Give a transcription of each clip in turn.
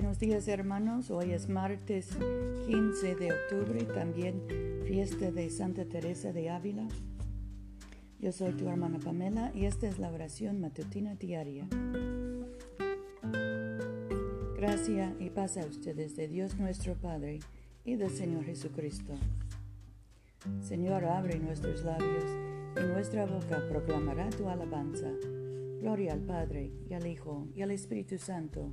Buenos días hermanos, hoy es martes 15 de octubre, también fiesta de Santa Teresa de Ávila. Yo soy tu hermana Pamela y esta es la oración matutina diaria. Gracia y paz a ustedes de Dios nuestro Padre y del Señor Jesucristo. Señor, abre nuestros labios y nuestra boca proclamará tu alabanza. Gloria al Padre y al Hijo y al Espíritu Santo,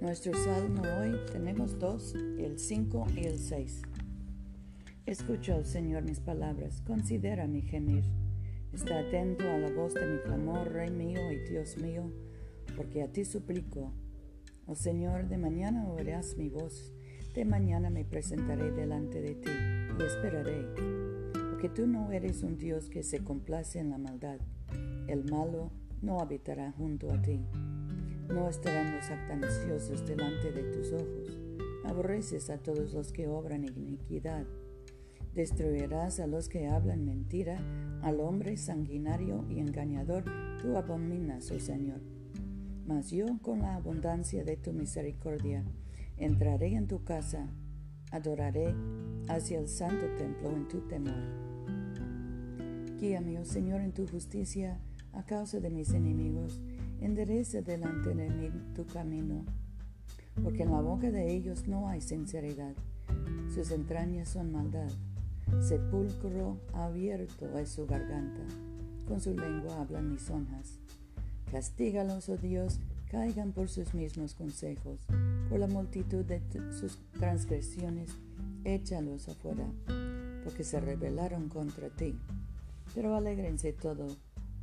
Nuestro salmo hoy tenemos dos, el 5 y el 6. Escucha, oh Señor, mis palabras, considera mi gemir. Está atento a la voz de mi clamor, Rey mío y Dios mío, porque a ti suplico. Oh Señor, de mañana oirás mi voz, de mañana me presentaré delante de ti y esperaré, porque tú no eres un Dios que se complace en la maldad. El malo no habitará junto a ti. No estarán los actanciosos delante de tus ojos. Aborreces a todos los que obran iniquidad. Destruirás a los que hablan mentira, al hombre sanguinario y engañador, tú abominas, oh Señor. Mas yo, con la abundancia de tu misericordia, entraré en tu casa, adoraré hacia el santo templo en tu temor. Guíame, oh Señor, en tu justicia a causa de mis enemigos, endereza delante de mí tu camino, porque en la boca de ellos no hay sinceridad, sus entrañas son maldad, sepulcro abierto es su garganta, con su lengua hablan lisonjas. Castígalos, oh Dios, caigan por sus mismos consejos, por la multitud de sus transgresiones, échalos afuera, porque se rebelaron contra ti. Pero alégrense todo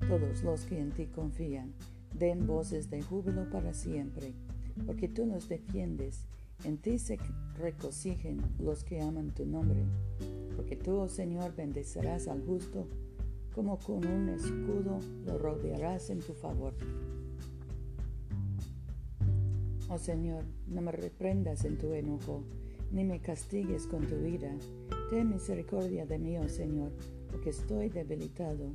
todos los que en ti confían, den voces de júbilo para siempre, porque tú nos defiendes, en ti se regocijen los que aman tu nombre, porque tú, oh Señor, bendecerás al justo, como con un escudo lo rodearás en tu favor. Oh Señor, no me reprendas en tu enojo, ni me castigues con tu ira. Ten misericordia de mí, oh Señor, porque estoy debilitado.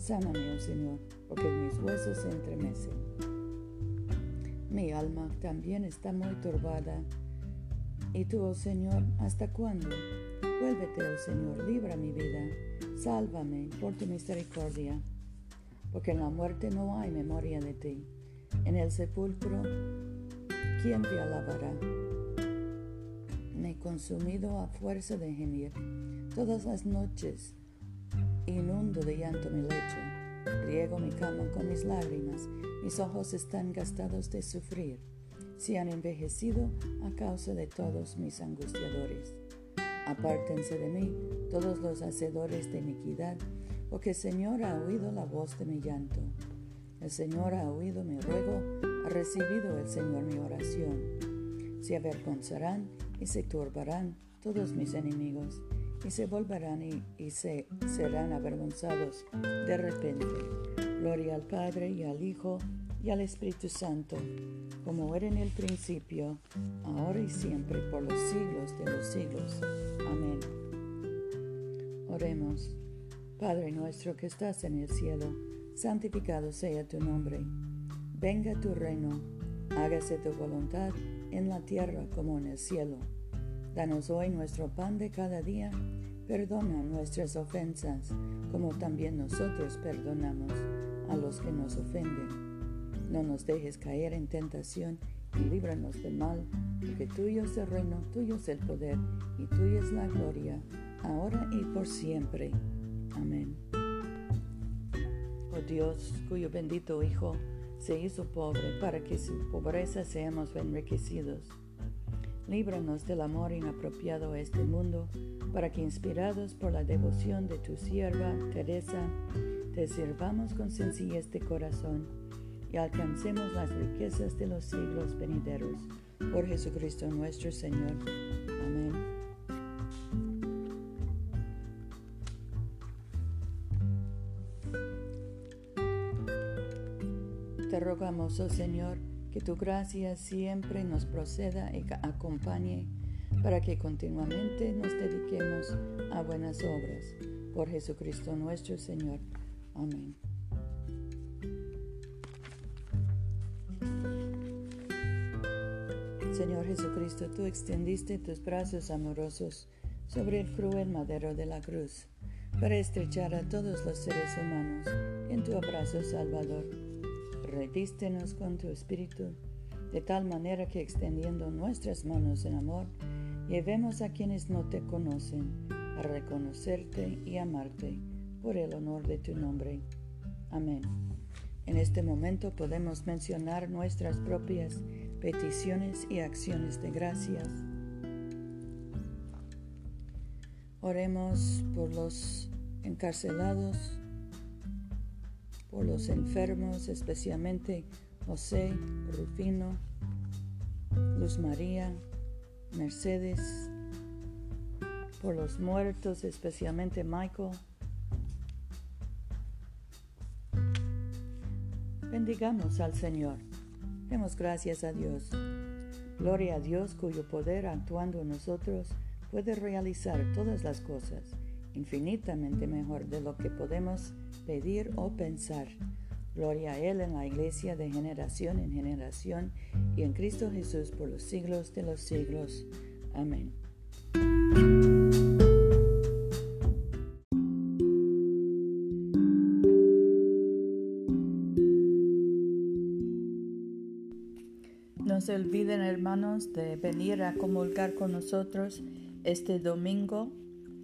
Sáname, oh Señor, porque mis huesos se entremecen. Mi alma también está muy turbada. ¿Y tú, oh Señor, hasta cuándo? Vuélvete, oh Señor, libra mi vida. Sálvame por tu misericordia. Porque en la muerte no hay memoria de ti. En el sepulcro, ¿quién te alabará? Me he consumido a fuerza de gemir. Todas las noches Inundo de llanto mi lecho, riego mi cama con mis lágrimas, mis ojos están gastados de sufrir, se han envejecido a causa de todos mis angustiadores. Apártense de mí todos los hacedores de iniquidad, porque el Señor ha oído la voz de mi llanto. El Señor ha oído mi ruego, ha recibido el Señor mi oración. Se avergonzarán y se turbarán todos mis enemigos y se volverán y, se serán avergonzados de repente. Gloria al Padre y al Hijo y al Espíritu Santo, como era en el principio, ahora y siempre, por los siglos de los siglos. Amén. Oremos. Padre nuestro que estás en el cielo, santificado sea tu nombre. Venga tu reino, hágase tu voluntad en la tierra como en el cielo. Danos hoy nuestro pan de cada día. Perdona nuestras ofensas, como también nosotros perdonamos a los que nos ofenden. No nos dejes caer en tentación y líbranos del mal, porque tuyo es el reino, tuyo es el poder y tuya es la gloria, ahora y por siempre. Amén. Oh Dios, cuyo bendito Hijo se hizo pobre para que su pobreza seamos enriquecidos. Líbranos del amor inapropiado a este mundo, para que inspirados por la devoción de tu sierva Teresa, te sirvamos con sencillez de corazón y alcancemos las riquezas de los siglos venideros. Por Jesucristo nuestro Señor. Amén. Te rogamos, oh Señor, que tu gracia siempre nos proceda y acompañe para que continuamente nos dediquemos a buenas obras. Por Jesucristo nuestro Señor. Amén. Señor Jesucristo, tú extendiste tus brazos amorosos sobre el cruel madero de la cruz para estrechar a todos los seres humanos en tu abrazo salvador. Redístenos con tu espíritu, de tal manera que extendiendo nuestras manos en amor, llevemos a quienes no te conocen a reconocerte y amarte por el honor de tu nombre. Amén. En este momento podemos mencionar nuestras propias peticiones y acciones de gracias. Oremos por los encarcelados, por los enfermos, especialmente José, Rufino, Luz María, Mercedes, por los muertos, especialmente Michael. Bendigamos al Señor. Demos gracias a Dios. Gloria a Dios cuyo poder actuando en nosotros puede realizar todas las cosas infinitamente mejor de lo que podemos pedir o pensar. Gloria a Él en la iglesia de generación en generación y en Cristo Jesús por los siglos de los siglos. Amén. No se olviden, hermanos, de venir a comulgar con nosotros este domingo